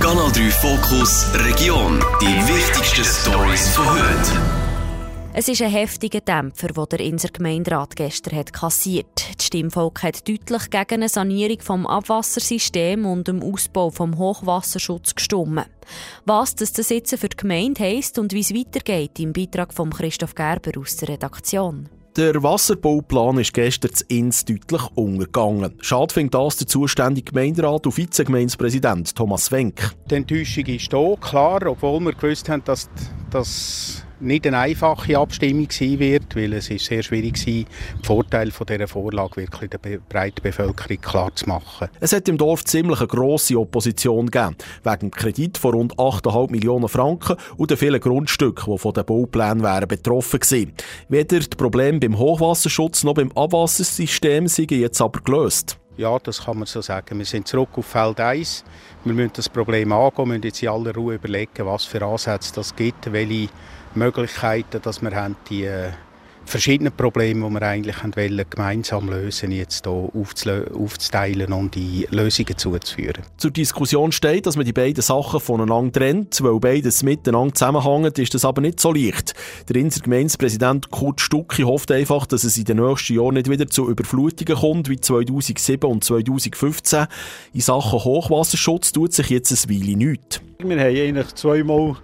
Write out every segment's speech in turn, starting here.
Kanal 3 Fokus Region. Die wichtigsten Stories von heute. Es ist ein heftiger Dämpfer, den der Inser Gemeinderat gestern hat kassiert. Das Stimmvolk hat deutlich gegen eine Sanierung vom Abwassersystem und dem Ausbau vom Hochwasserschutz gestimmt. Was das, jetzt für die Gemeinde heisst und wie es weitergeht, im Beitrag von Christoph Gerber aus der Redaktion. Der Wasserbauplan ist gestern zu Ins deutlich untergegangen. Schade findet das der zuständige Gemeinderat und Vizegemeindepräsident Thomas Wenk. Die Enttäuschung ist da, klar, obwohl wir gewusst haben, dass das nicht eine einfache Abstimmung sein wird, weil es ist sehr schwierig war, die Vorteile von dieser Vorlage wirklich der breiten Bevölkerung klar zu machen. Es hat im Dorf ziemlich eine grosse Opposition gegeben, wegen dem Kredit von rund 8,5 Millionen Franken und den vielen Grundstücken, die von den Bauplänen wären betroffen gewesen. Weder die Probleme beim Hochwasserschutz noch beim Abwassersystem sind jetzt aber gelöst. Ja, das kann man so sagen. Wir sind zurück auf Feld 1. Wir müssen das Problem angehen, müssen jetzt in aller Ruhe überlegen, was für Ansätze das gibt, welche Möglichkeiten, dass wir haben, die äh, verschiedenen Probleme, die wir eigentlich wollen, gemeinsam lösen, jetzt hier aufzuteilen und die Lösungen zuzuführen. Zur Diskussion steht, dass man die beiden Sachen voneinander trennt, weil beides miteinander zusammenhängen, ist das aber nicht so leicht. Der Inser Gemeindepräsident Kurt Stucki hofft einfach, dass es in den nächsten Jahren nicht wieder zu Überflutungen kommt, wie 2007 und 2015. In Sachen Hochwasserschutz tut sich jetzt ein Weile nichts. Wir haben eigentlich zweimal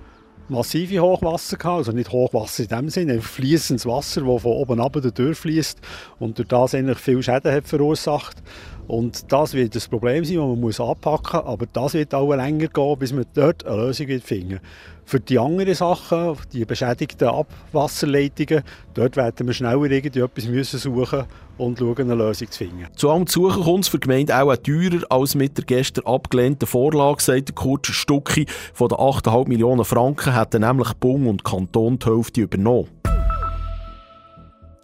massive Hochwasser gehabt, also nicht Hochwasser in dem Sinne, fließendes Wasser, das von oben ab durchfließt und durch das eigentlich viel Schäden hat verursacht. Und das wird das Problem sein, das man muss anpacken muss, aber das wird auch länger gehen, bis man dort eine Lösung finden Für die anderen Sachen, die beschädigten Abwasserleitungen, dort werden wir schneller irgendetwas müssen suchen und schauen, eine Lösung zu finden. Zu allem Suchen kommt es für die Gemeinde auch teurer als mit der gestern abgelehnten Vorlage, sagt Kurt Stucki. Von den 8,5 Millionen Franken hätten nämlich Bund und Kanton die Hälfte übernommen.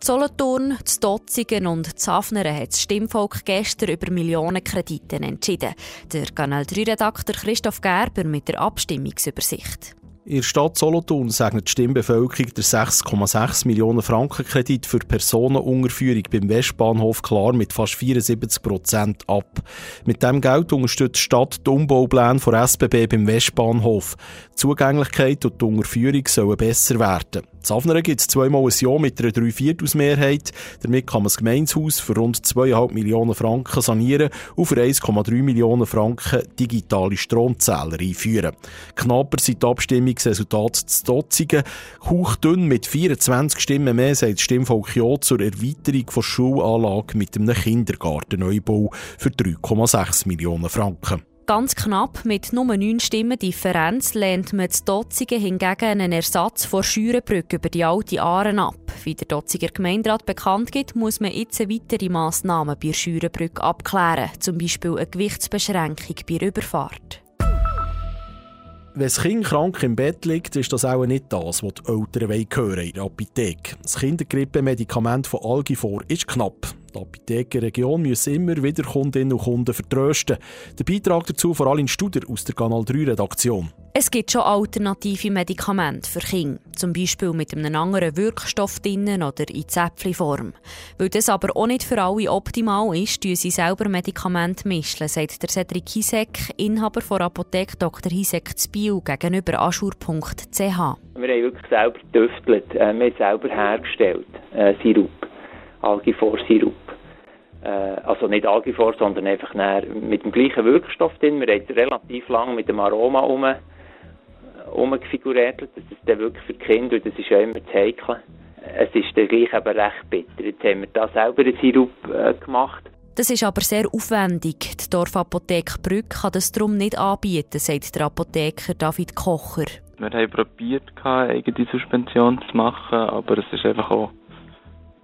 Solothurn, Dotzigen und Zafnern hat das Stimmvolk gestern über Millionenkredite entschieden. Der Kanal 3-Redakteur Christoph Gerber mit der Abstimmungsübersicht. In der Stadt Solothurn segnet die Stimmbevölkerung der 6,6 Millionen Franken Kredit für Personenunterführung beim Westbahnhof klar mit fast 74 Prozent ab. Mit dem Geld unterstützt die Stadt die Umbaupläne von SBB beim Westbahnhof. Die Zugänglichkeit und die Unterführung sollen besser werden. Zafnern gibt es zweimal ein Jahr mit einer Dreiviertelsmehrheit. Damit kann man das Gemeinshaus für rund 2,5 Millionen Franken sanieren und für 1,3 Millionen Franken digitale Stromzähler einführen. Knapper sind die Abstimmungsresultate zu Dotzigen. Hauchdünn mit 24 Stimmen mehr sagt das Stimmvolk Ja zur Erweiterung der Schulanlage mit einem Kindergartenneubau für 3,6 Millionen Franken. Ganz knapp, mit nur neun Stimmen Differenz, lehnt man das Dotzigen hingegen einen Ersatz vor Schürenbrücke über die alte Aaren ab. Wie der Dotziger Gemeinderat bekannt gibt, muss man jetzt weitere Massnahmen bei Schürenbrücke abklären, zum Beispiel eine Gewichtsbeschränkung bei Überfahrt. Wenn das Kind krank im Bett liegt, ist das auch nicht das, was die Eltern hören in der Apotheke. Das Kindergrippe-Medikament von Algifor ist knapp. Die Apothekenregion muss immer wieder Kundinnen und Kunden vertrösten. Der Beitrag dazu vor allem in Studer aus der Kanal 3 Redaktion. Es gibt schon alternative Medikamente für Kinder, zum Beispiel mit einem anderen Wirkstoff drinnen oder in Zäpfchenform. Weil das aber auch nicht für alle optimal ist, tun sie selber Medikamente mischen, sagt der Cedric Hisek, Inhaber der Apotheke Dr. Hisek Zbiel gegenüber aschur.ch. Wir haben wirklich selber getüftelt, äh, wir haben selber hergestellt, äh, Sirup. Algifor-Sirup. Äh, also nicht Algifor, sondern einfach mit dem gleichen Wirkstoff drin. Wir haben relativ lange mit dem Aroma um, umgefiguriert, dass es dann wirklich für die Kinder, und das ist ja immer das Heikle, es ist dann gleich eben recht bitter. Jetzt haben wir da selber einen Sirup äh, gemacht. Das ist aber sehr aufwendig. Die Dorfapotheke Brück kann das darum nicht anbieten, sagt der Apotheker David Kocher. Wir haben probiert, eine eigene Suspension zu machen, aber es ist einfach auch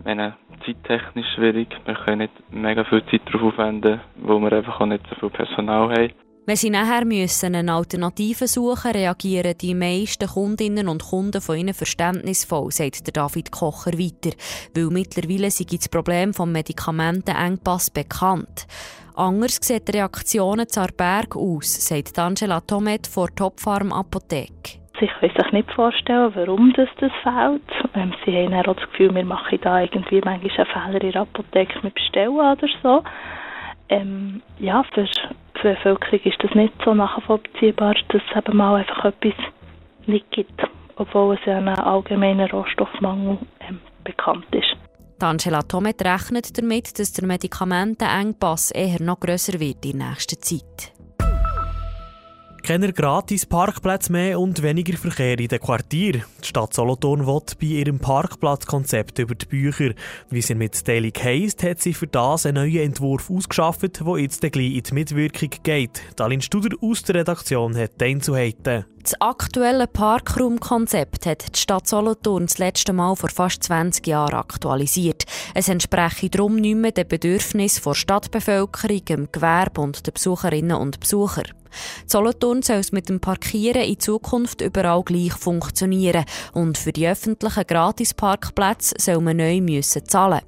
meine, zeittechnisch schwierig. Wir können nicht mega viel Zeit darauf aufwenden, weil wir einfach auch nicht so viel Personal haben. Wenn sie nachher müssen eine Alternative suchen, reagieren die meisten Kundinnen und Kunden von ihnen verständnisvoll, sagt David Kocher weiter, weil mittlerweile sei das Problem des Medikamentenengpass bekannt. Anders sehen die Reaktionen zu Berg aus, sagt Angela Tomet vor Topfarm Apotheke. Sie können sich nicht vorstellen, warum das, das fehlt. Ähm, sie haben auch das Gefühl, wir machen da irgendwie manchmal einen Fehler in der Apotheke mit Bestellen oder so. Ähm, ja, für, die Bevölkerung ist das nicht so nachvollziehbar, dass es eben mal einfach etwas nicht gibt, obwohl es ja ein allgemeiner Rohstoffmangel ähm, bekannt ist. Angela Tomet rechnet damit, dass der Medikamentenengpass eher noch grösser wird in nächster Zeit. Keine gratis Parkplätze mehr und weniger Verkehr in den Quartieren. Die Stadt Solothurn will bei ihrem Parkplatzkonzept über die Bücher. Wie sie mitteilig heisst, hat sie für das einen neuen Entwurf ausgeschafft, der jetzt gleich in die Mitwirkung geht. Dalin Studer aus der Redaktion hat den Einzelheiten. Das aktuelle Parkraumkonzept hat die Stadt Solothurn das letzte Mal vor fast 20 Jahren aktualisiert. Es entspreche darum nicht mehr den Bedürfnissen der Stadtbevölkerung, dem Gewerbe und den Besucherinnen und Besuchern. Solothurn soll es mit dem Parkieren in Zukunft überall gleich funktionieren und für die öffentlichen Gratisparkplätze soll man neu müssen zahlen.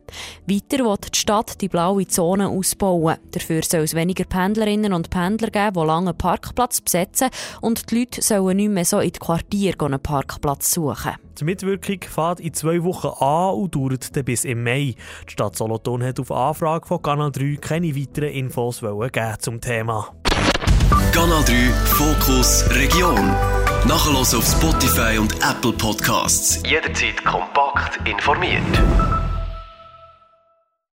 Weiter wird die Stadt die blaue Zone ausbauen. Dafür soll es weniger Pendlerinnen und Pendler geben, die lange Parkplatz besetzen und die Leute sollen nicht mehr so in die Quartier einen Parkplatz suchen. Die Mitwirkung fährt in zwei Wochen an und dauert dann bis im Mai. Die Stadt Solothurn hat auf Anfrage von Kanal 3 keine weiteren Infos geben zum Thema. Kanal 3 Fokus Region. Nachher auf Spotify und Apple Podcasts. Jederzeit kompakt informiert.